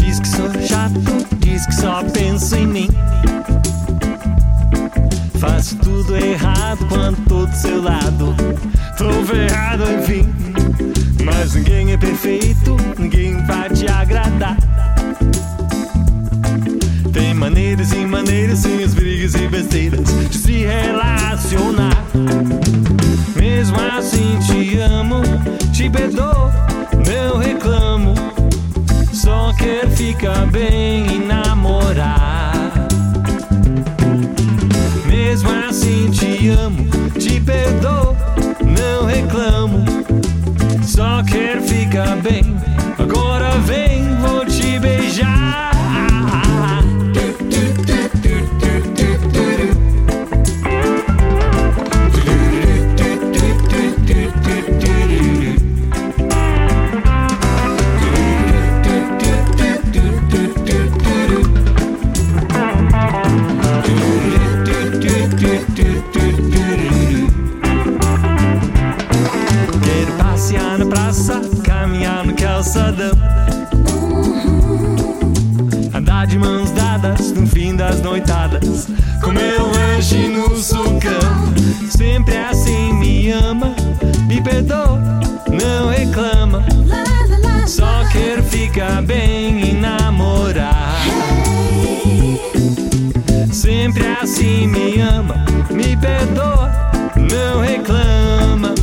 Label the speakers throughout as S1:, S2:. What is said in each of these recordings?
S1: Diz que sou chato, diz que só penso em mim. Faço tudo errado quando tô do seu lado. Tô ferrado, enfim. Mas ninguém é perfeito, ninguém vai te agradar. Tem maneiras e maneiras, sem as brigas e besteiras de se relacionar. Mesmo assim te amo, te perdoo. Só quero ficar bem e namorar. Mesmo assim te amo, te perdoo, não reclamo. Só quero ficar bem. Agora vem, vou te beijar. De mãos dadas no fim das noitadas. Comer um lanche no sulcão. Sempre assim me ama, me perdoa, não reclama. Só quero ficar bem e namorar. Sempre assim me ama, me perdoa, não reclama.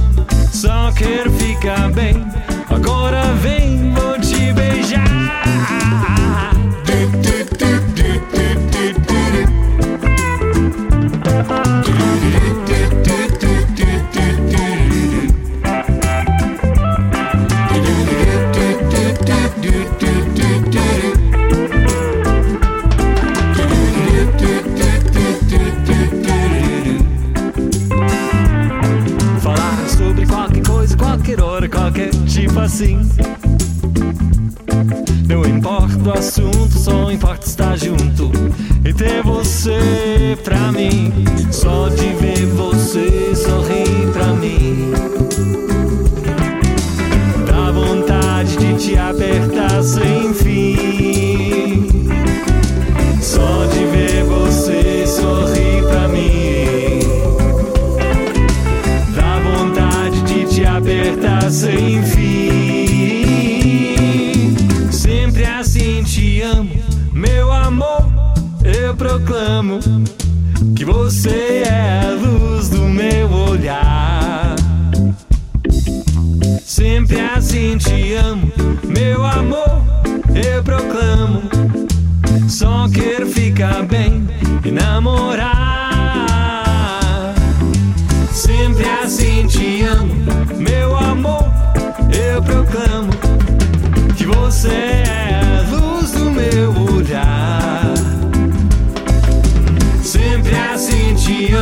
S1: Só quero ficar bem. Agora vem, qualquer tipo assim. Não importa o assunto, só importa estar junto e ter você pra mim. Só de ver você sorrir te amo, meu amor. Eu proclamo que você é a luz do meu olhar. Sempre assim te amo, meu amor. Eu proclamo. Só quero ficar bem e namorar. Sempre assim te amo, meu